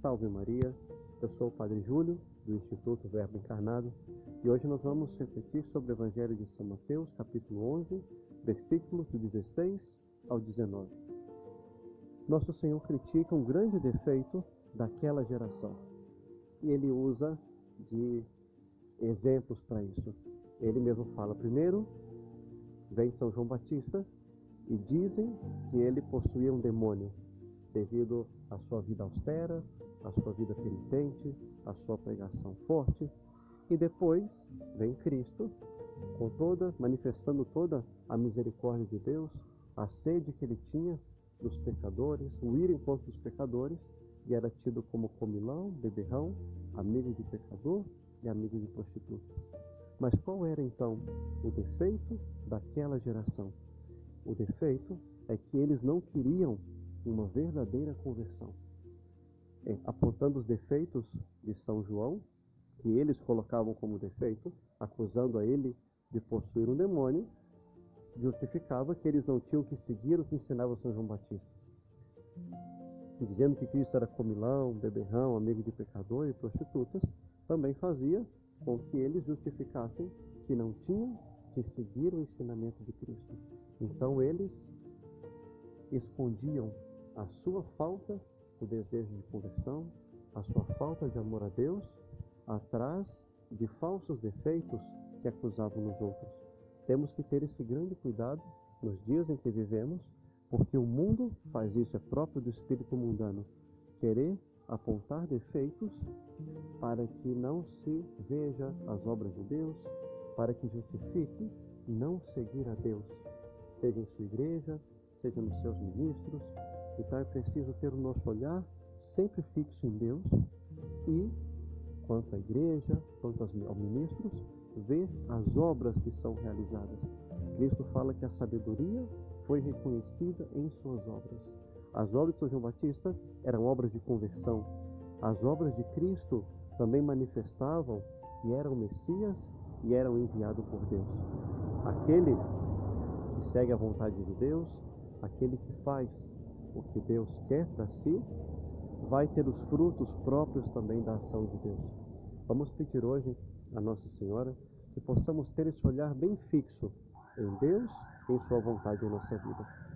Salve Maria, eu sou o Padre Júlio, do Instituto Verbo Encarnado, e hoje nós vamos refletir sobre o Evangelho de São Mateus, capítulo 11, versículos do 16 ao 19. Nosso Senhor critica um grande defeito daquela geração, e ele usa de exemplos para isso. Ele mesmo fala primeiro, vem São João Batista, e dizem que ele possuía um demônio devido à sua vida austera, à sua vida penitente, à sua pregação forte. E depois vem Cristo, com toda, manifestando toda a misericórdia de Deus, a sede que ele tinha dos pecadores, o ir em contra dos pecadores, e era tido como comilão, beberrão, amigo de pecador e amigo de prostitutas. Mas qual era então o defeito daquela geração? O defeito é que eles não queriam uma verdadeira conversão. Apontando os defeitos de São João, que eles colocavam como defeito, acusando a ele de possuir um demônio, justificava que eles não tinham que seguir o que ensinava São João Batista. Dizendo que Cristo era comilão, beberrão, amigo de pecador e prostitutas, também fazia com que eles justificassem que não tinham que seguir o ensinamento de Cristo. Então eles escondiam a sua falta do desejo de conversão, a sua falta de amor a Deus, atrás de falsos defeitos que acusavam nos outros. Temos que ter esse grande cuidado nos dias em que vivemos, porque o mundo faz isso, é próprio do espírito mundano, querer apontar defeitos para que não se veja as obras de Deus, para que justifique não seguir a Deus, seja em sua igreja, seja nos seus ministros, então é preciso ter o nosso olhar sempre fixo em Deus e, quanto à igreja, quanto aos ministros, ver as obras que são realizadas. Cristo fala que a sabedoria foi reconhecida em suas obras. As obras de São João Batista eram obras de conversão. As obras de Cristo também manifestavam que era o Messias e eram enviado por Deus. Aquele que segue a vontade de Deus, aquele que faz o que Deus quer para si, vai ter os frutos próprios também da ação de Deus. Vamos pedir hoje a Nossa Senhora que possamos ter esse olhar bem fixo em Deus em Sua vontade em nossa vida.